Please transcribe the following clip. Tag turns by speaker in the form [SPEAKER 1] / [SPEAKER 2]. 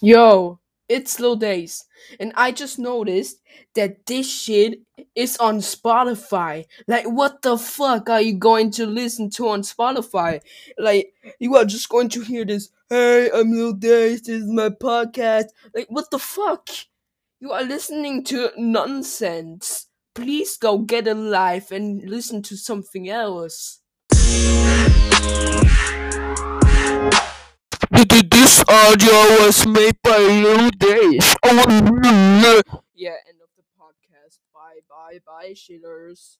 [SPEAKER 1] Yo, it's Lil Days, and I just noticed that this shit is on Spotify. Like, what the fuck are you going to listen to on Spotify? Like, you are just going to hear this, hey, I'm Lil Days, this is my podcast. Like, what the fuck? You are listening to nonsense. Please go get a life and listen to something else. This audio was made by Lil Days. Oh, yeah, end of the podcast. Bye, bye, bye, shitters.